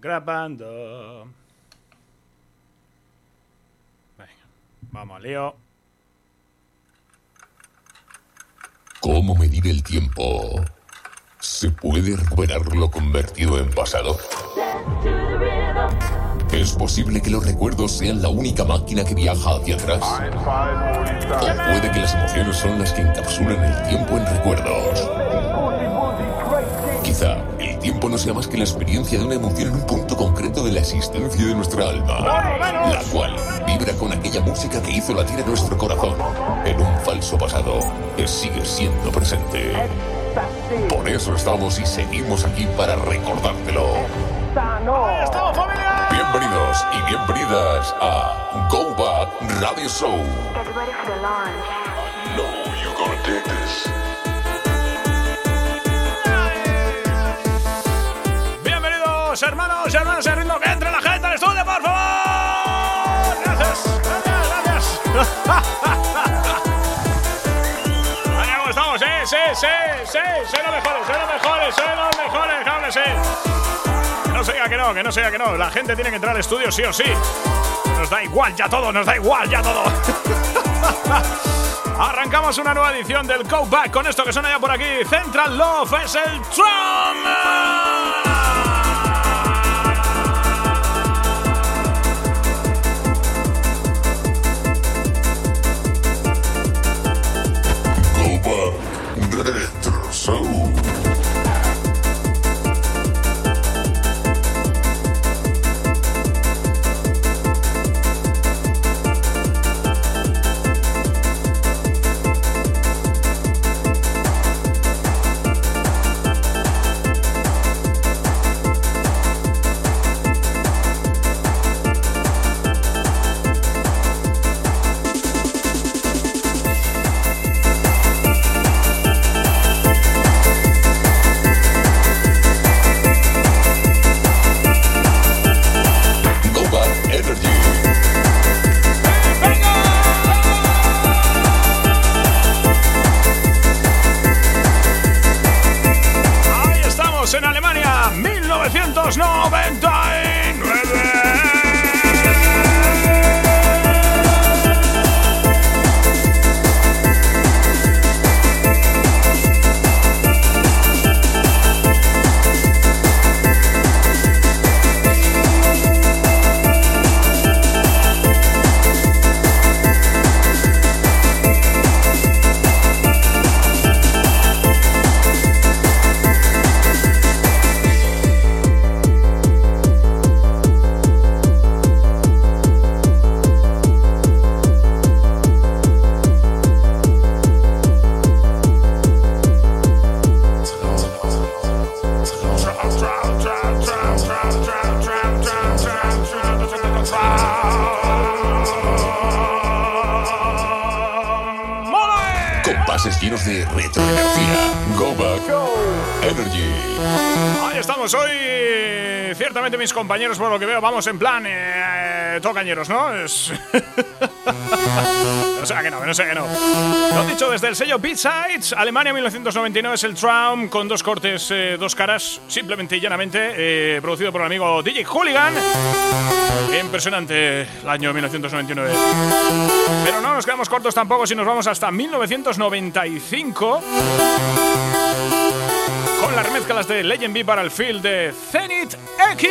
Grabando. Venga, vamos lío. ¿Cómo medir el tiempo? ¿Se puede recuperar lo convertido en pasado? ¿Es posible que los recuerdos sean la única máquina que viaja hacia atrás? ¿O puede que las emociones son las que encapsulan el tiempo en recuerdos? Quizá el tiempo no sea más que la experiencia de una emoción en un punto concreto de la existencia de nuestra alma, la cual vibra con aquella música que hizo latir a nuestro corazón en un falso pasado que sigue siendo presente. Por eso estamos y seguimos aquí para recordártelo. Bienvenidos y bienvenidas a Go Back Radio Show. Get ready for the launch. No, you're gonna dig this. Hermanos y hermanas en ritmo que entre la gente al estudio, por favor. Gracias, gracias, gracias. ¿cómo estamos? Eh, sí, sí, sí, soy los mejores, soy los mejores, soy los mejores, claro que sí. Que no se diga que no, que no se diga que no. La gente tiene que entrar al estudio sí o sí. Nos da igual ya todo, nos da igual ya todo. Arrancamos una nueva edición del Go Back con esto que suena ya por aquí. Central Love es el Trump. Yeah. mis compañeros, por lo que veo, vamos en plan eh, tocañeros, ¿no? Es... no sé. Lo dicho, desde el sello B-Sides, Alemania 1999 es el Traum con dos cortes, eh, dos caras, simplemente y llanamente, eh, producido por el amigo DJ Hooligan. Impresionante el año 1999. Pero no nos quedamos cortos tampoco si nos vamos hasta 1995 con las de Legend B para el field de Zenith X.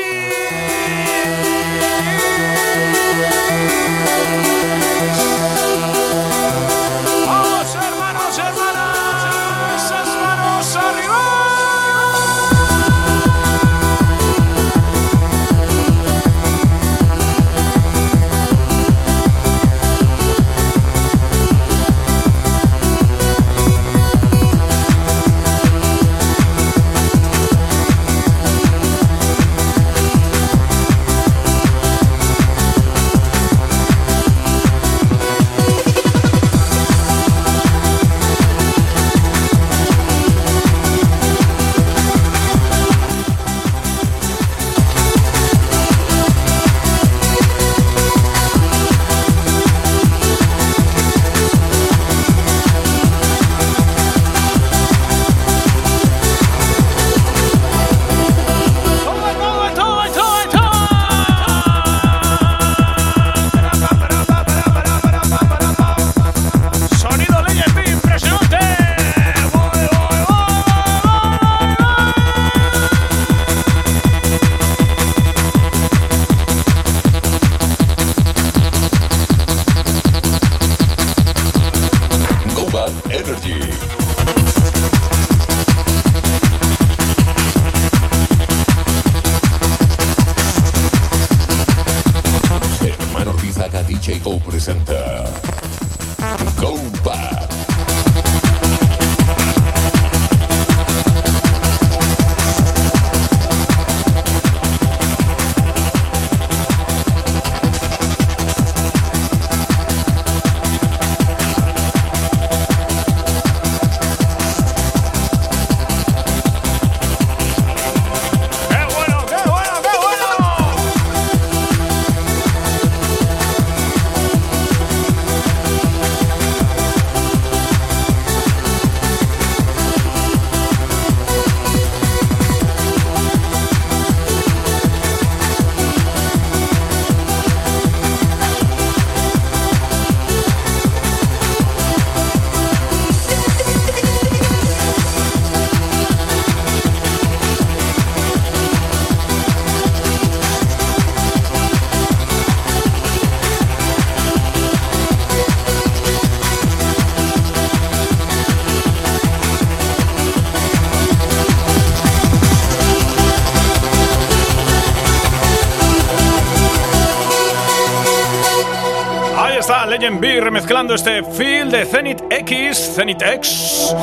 Legend B remezclando este feel de Zenith X, Zenith X,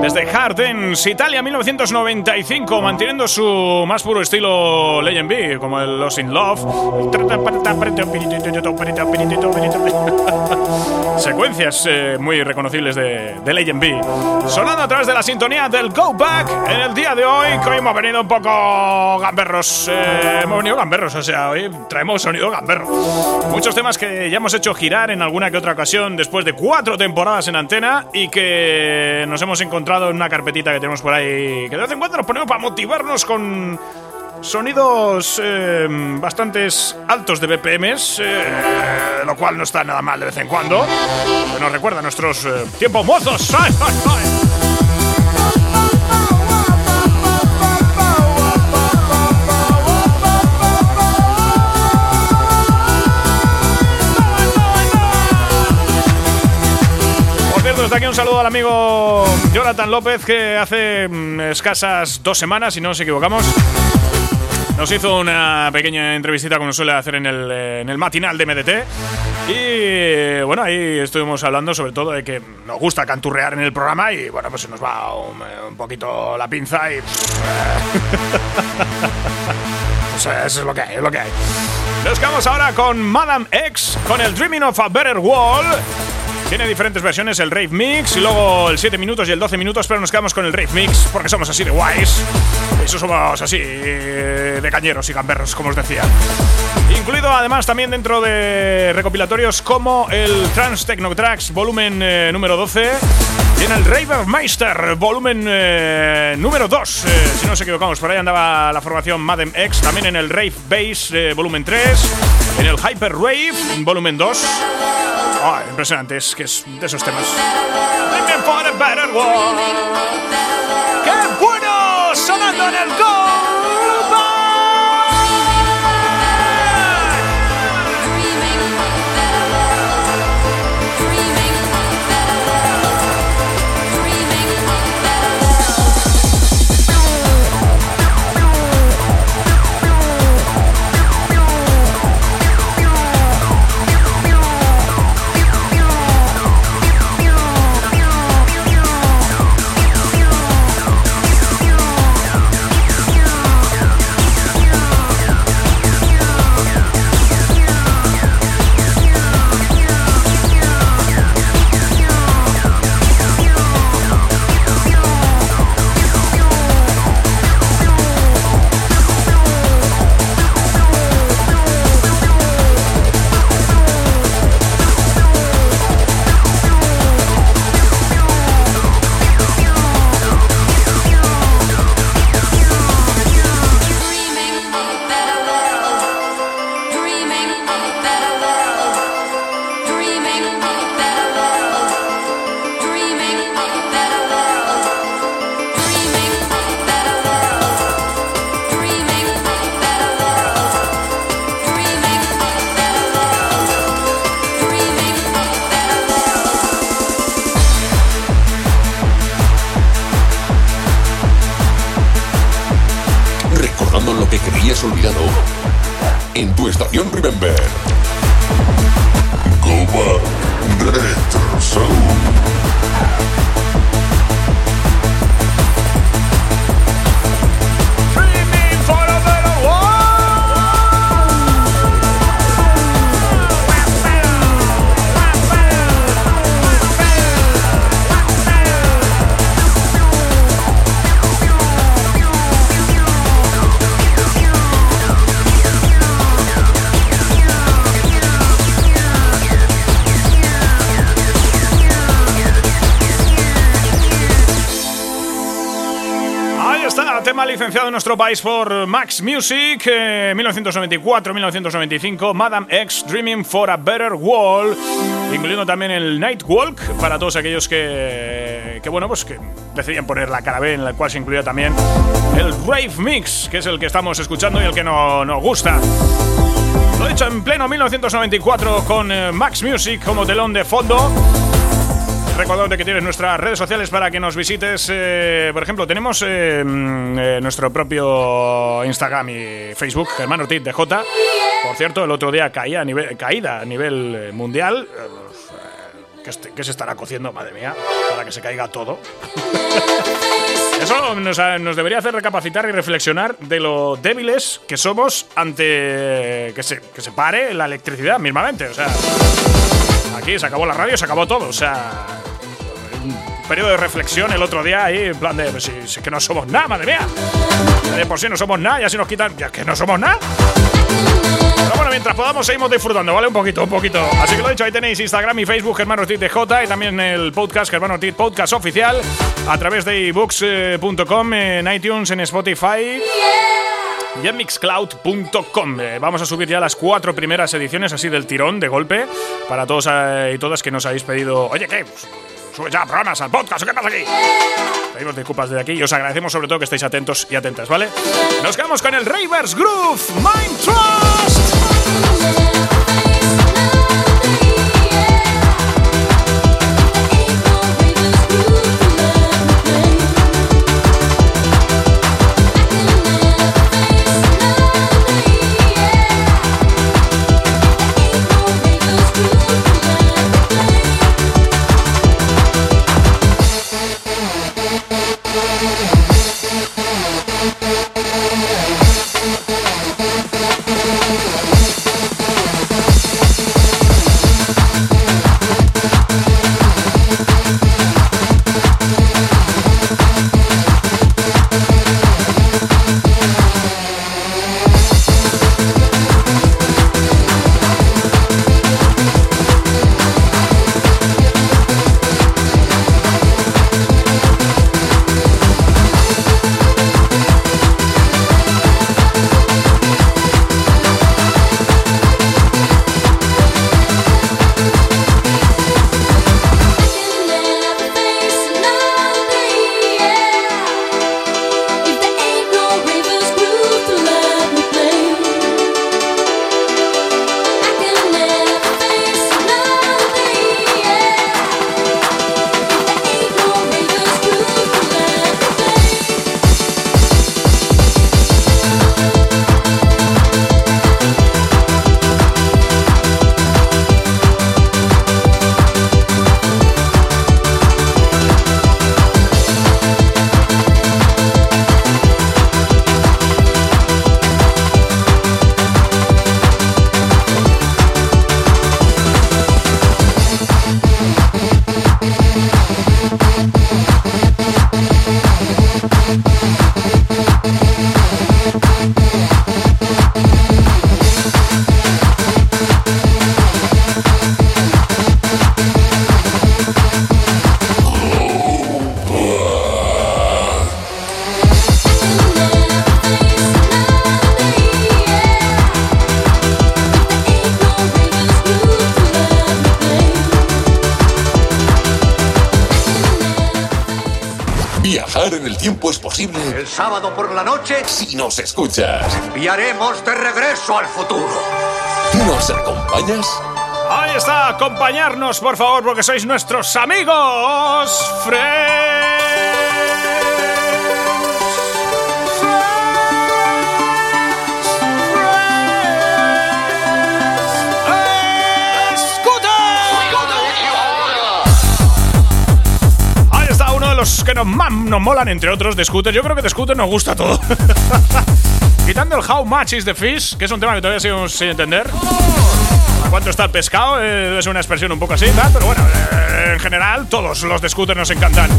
desde Hardens, Italia 1995, manteniendo su más puro estilo Legend B, como el Lost in Love. Secuencias eh, muy reconocibles de, de Legend B. Sonando a través de la sintonía del Go Back en el día de hoy, que hoy hemos venido un poco gamberros. eh, hemos venido gamberros, o sea, hoy traemos sonido gamberro. Muchos temas que ya hemos hecho girar en alguna que otra ocasión después de cuatro temporadas en antena y que nos hemos encontrado en una carpetita que tenemos por ahí que de vez en cuando nos ponemos para motivarnos con sonidos eh, bastantes altos de BPMs, eh, lo cual no está nada mal de vez en cuando. Nos recuerda a nuestros eh, tiempos mozos. ¡Ay, ay, ay! Aquí un saludo al amigo Jonathan López, que hace mm, escasas dos semanas, si no nos equivocamos, nos hizo una pequeña entrevistita como suele hacer en el, eh, matinal de MDT. Y bueno, ahí estuvimos hablando sobre todo de que nos gusta canturrear en el programa y bueno, pues se nos va un, eh, poquito la pinza y... Pues, eso es lo que hay, es lo que hay. Nos quedamos ahora con Madame X, con el Dreaming of a Better World. Tiene diferentes versiones, el Rave Mix y luego el 7 minutos y el 12 minutos, pero nos quedamos con el Rave Mix porque somos así de guays. Eso somos así de cañeros y gamberros, como os decía. Incluido además también dentro de recopilatorios como el Trans Techno Tracks volumen eh, número 12 en el Raver Meister volumen eh, número 2. Eh, si no nos equivocamos, por ahí andaba la formación Madem X, también en el Rave Bass eh, volumen 3, en el Hyper Rave volumen 2. Ah, impresionante, es que es de esos temas. ¡Qué bueno! Sonando en el Go nuestro país por Max Music, 1994-1995, eh, Madame X Dreaming for a Better World, incluyendo también el Nightwalk para todos aquellos que, que bueno, pues que decidían poner la cara B, en la cual se incluía también el Rave Mix, que es el que estamos escuchando y el que no, nos gusta. Lo he dicho en pleno 1994 con eh, Max Music como telón de fondo. Recordándote que tienes nuestras redes sociales para que nos visites. Eh, por ejemplo, tenemos eh, mm, eh, nuestro propio Instagram y Facebook, Germán Ortiz de J. Por cierto, el otro día caía a nivel, caída a nivel mundial. Este, ¿Qué, se estará cociendo, madre mía? Para que se caiga todo. Eso nos, nos, debería hacer recapacitar y reflexionar de lo débiles que somos ante que se, que se pare la electricidad mismamente. O sea, aquí se acabó la radio, se acabó todo. O sea, un periodo de reflexión el otro día ahí, en plan de, pues, si, que no somos nada, madre mía. De por sí no somos nada, ya si nos quitan, ya que no somos nada. Pero bueno, mientras podamos seguimos disfrutando, ¿vale? Un poquito, un poquito. Así que lo dicho, ahí tenéis Instagram y Facebook Germán Ortiz de J y también el podcast Germán Ortiz Podcast Oficial a través de ebooks.com, en iTunes, en Spotify y. Eh, vamos a subir ya las cuatro primeras ediciones así del tirón, de golpe, para todos eh, y todas que nos habéis pedido, oye, ¿qué? Pues, sube ya programas al podcast, ¿qué pasa aquí? Pedimos disculpas desde aquí y os agradecemos sobre todo que estéis atentos y atentas, ¿vale? Nos quedamos con el Ravers Groove Mind Trust. Noche, si nos escuchas, enviaremos de regreso al futuro. ¿Nos acompañas? Ahí está, acompañarnos, por favor, porque sois nuestros amigos. Que nos, más nos molan, entre otros, de Scooter. Yo creo que de Scooter nos gusta todo. Quitando el How much is the fish, que es un tema que todavía seguimos sin entender. ¿A cuánto está el pescado? Eh, es una expresión un poco así, pero bueno, eh, en general, todos los de Scooter nos encantan.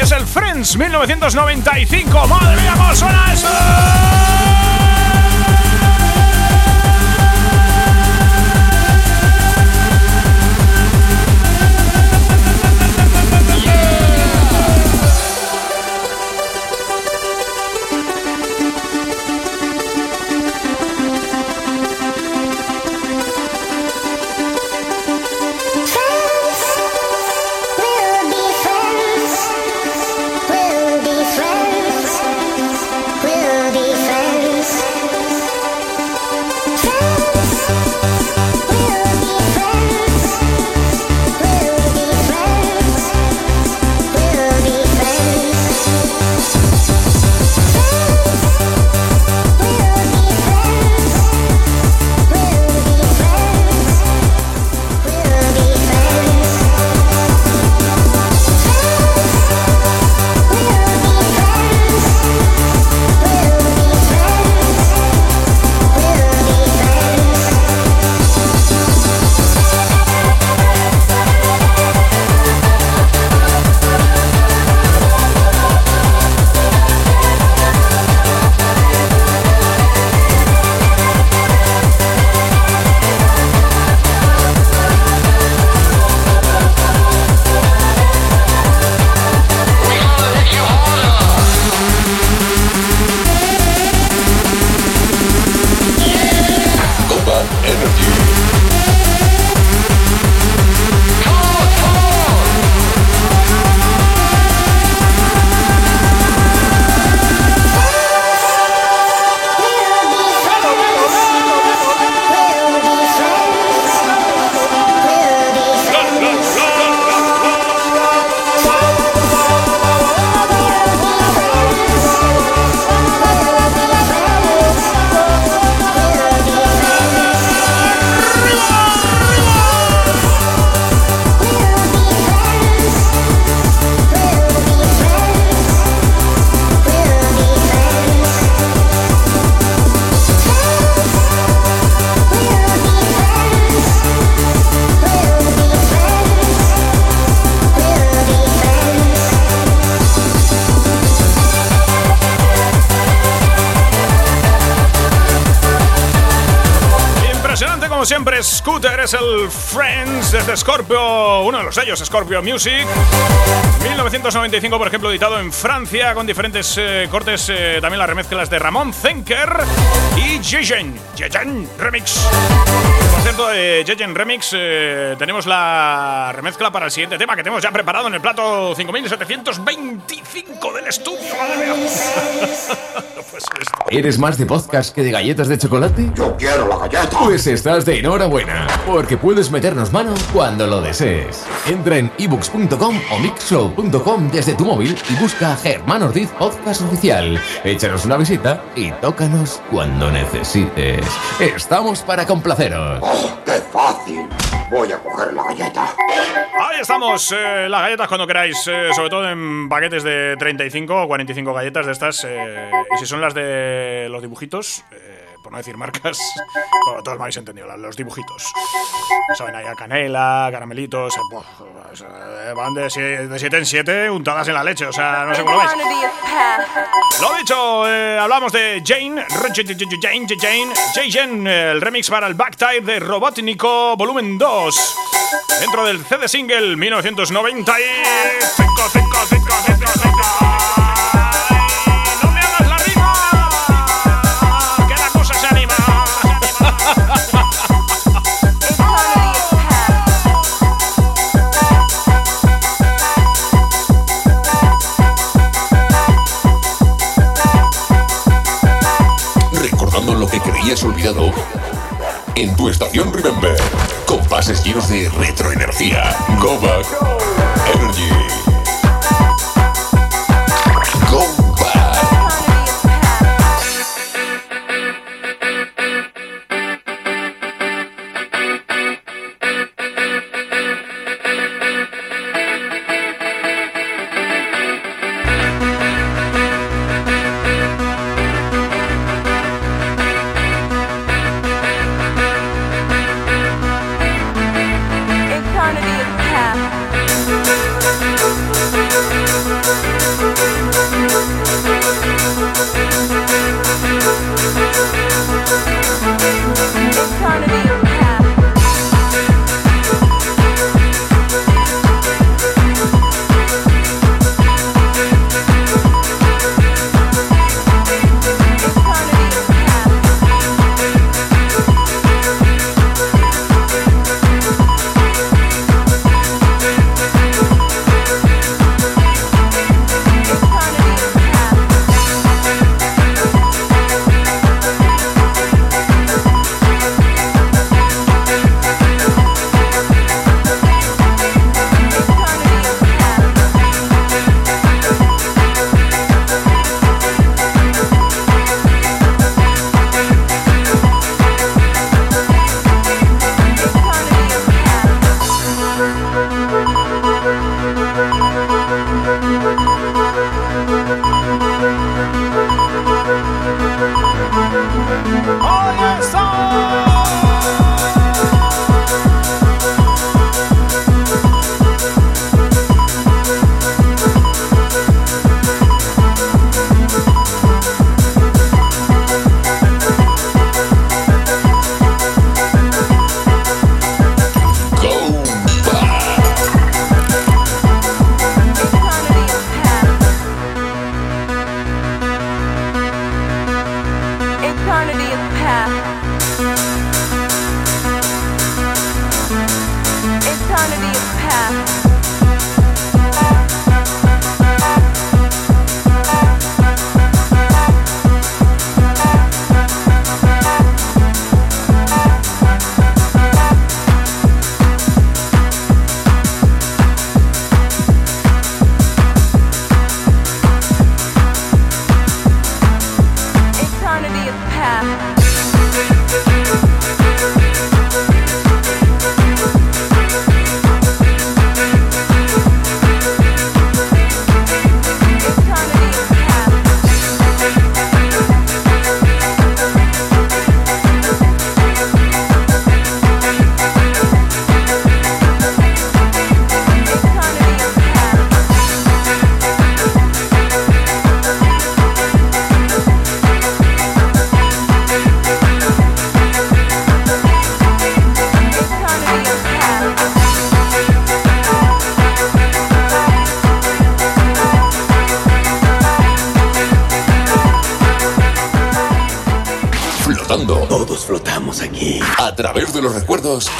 Es el Friends 1995. ¡Madre mía, cómo suena eso! Scooter es el Friends desde Scorpio, uno de los sellos Scorpio Music. 1995, por ejemplo, editado en Francia con diferentes eh, cortes, eh, también las remezclas de Ramón Zenker y Jejen, Jejen Remix. Por cierto, de Jejen Remix eh, tenemos la remezcla para el siguiente tema que tenemos ya preparado en el plato 5725 del estudio. ¿Eres más de podcast que de galletas de chocolate? Yo quiero la galleta. Pues estás de enhorabuena, porque puedes meternos mano cuando lo desees. Entra en ebooks.com o mixshow.com desde tu móvil y busca Germán Ordiz Podcast Oficial. Échanos una visita y tócanos cuando necesites. Estamos para complaceros. ¡Oh, qué fácil! Voy a coger la galleta. Ahí estamos, eh, las galletas cuando queráis, eh, sobre todo en paquetes de 35 o 45 galletas de estas. Eh, y si son las de los dibujitos, por no decir marcas, bueno, todos me habéis entendido, los dibujitos. Saben, ahí a canela, caramelitos, eh, eh van de 7 en 7 untadas en la leche, o sea, no sé cómo lo veis. Lo dicho, eh, hablamos de Jane, Jane, Jane, Jane, Jane el remix para el Backtype de Robotnico Volumen 2, dentro del CD single 1995, creías olvidado en tu estación Remember. Compases llenos de retroenergía. Go back. Energy.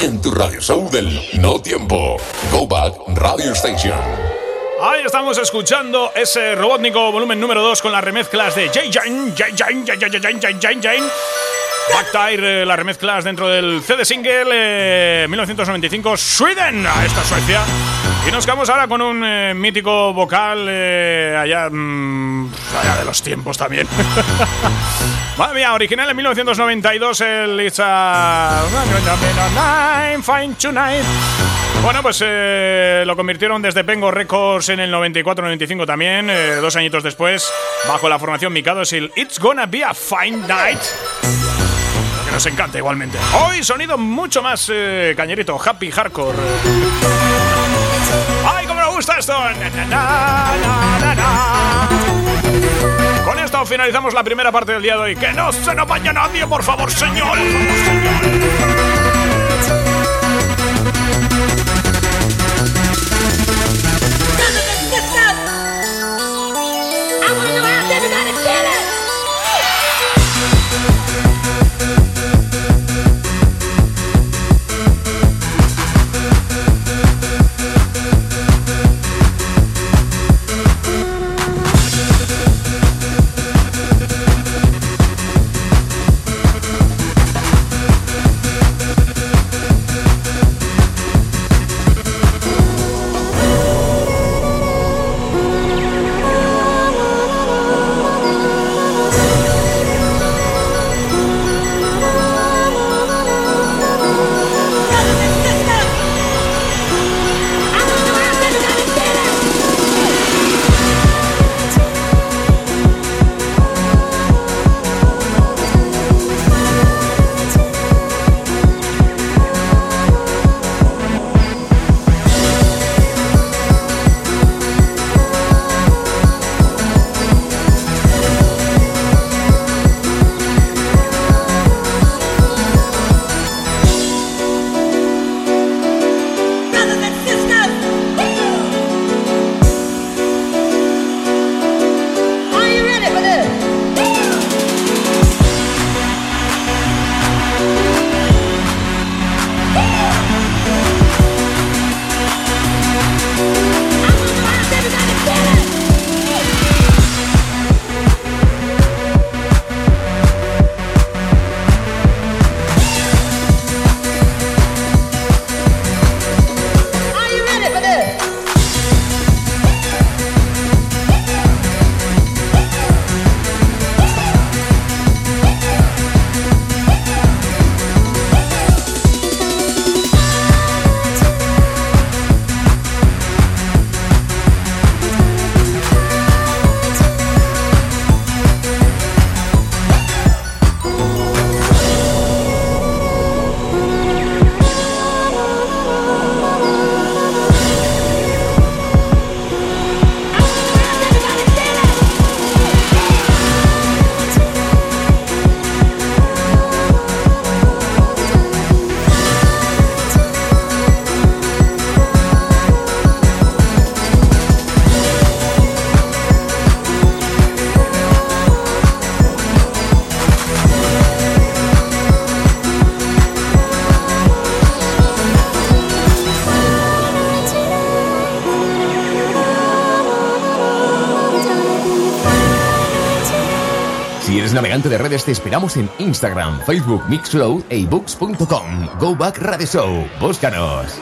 En tu radio show del no tiempo. Go Back Radio Station. Ahí estamos escuchando ese robótnico volumen número 2 con las remezclas de Jane Jane, Jane Jane, Jane Jane, Jane. Backtire, las remezclas dentro del CD single 1995 Sweden, esta Suecia. Y nos quedamos ahora con un eh, mítico vocal eh, allá, mm, allá de los tiempos también. Madre mía, original en 1992 el It's a... Fine Tonight. Bueno, pues eh, lo convirtieron desde Pengo Records en el 94-95 también, dos añitos después, bajo la formación Mikados el It's Gonna Be a Fine Night que nos encanta igualmente. Hoy sonido mucho más cañerito, happy hardcore. Con esto finalizamos la primera parte del día de hoy. ¡Que no se nos vaya nadie, por favor, señor! navegante de te esperamos en Instagram, Facebook, Mixcloud e ebooks.com. Go Back Radio Show. Búscanos.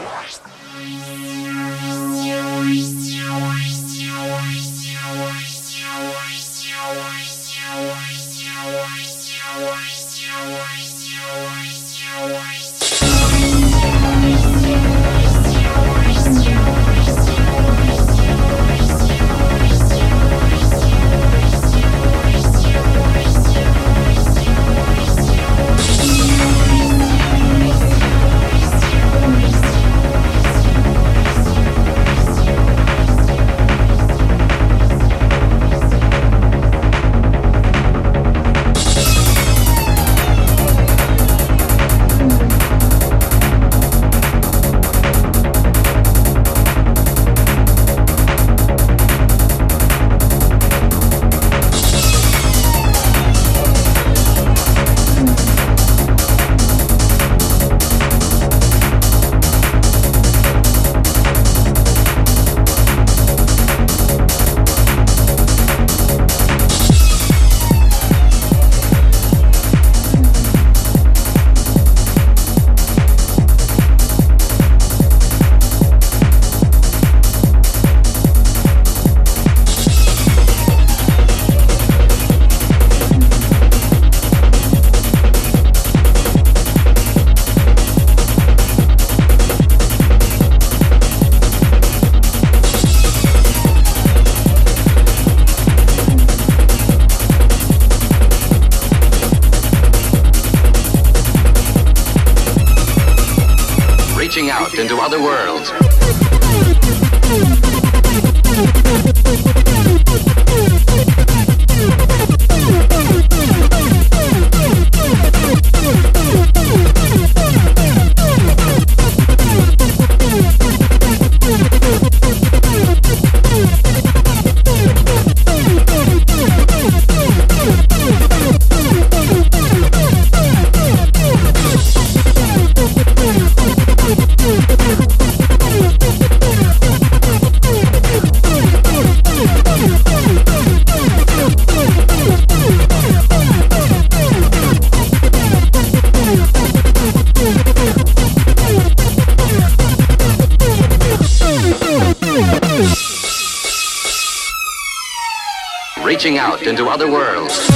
Out into other worlds.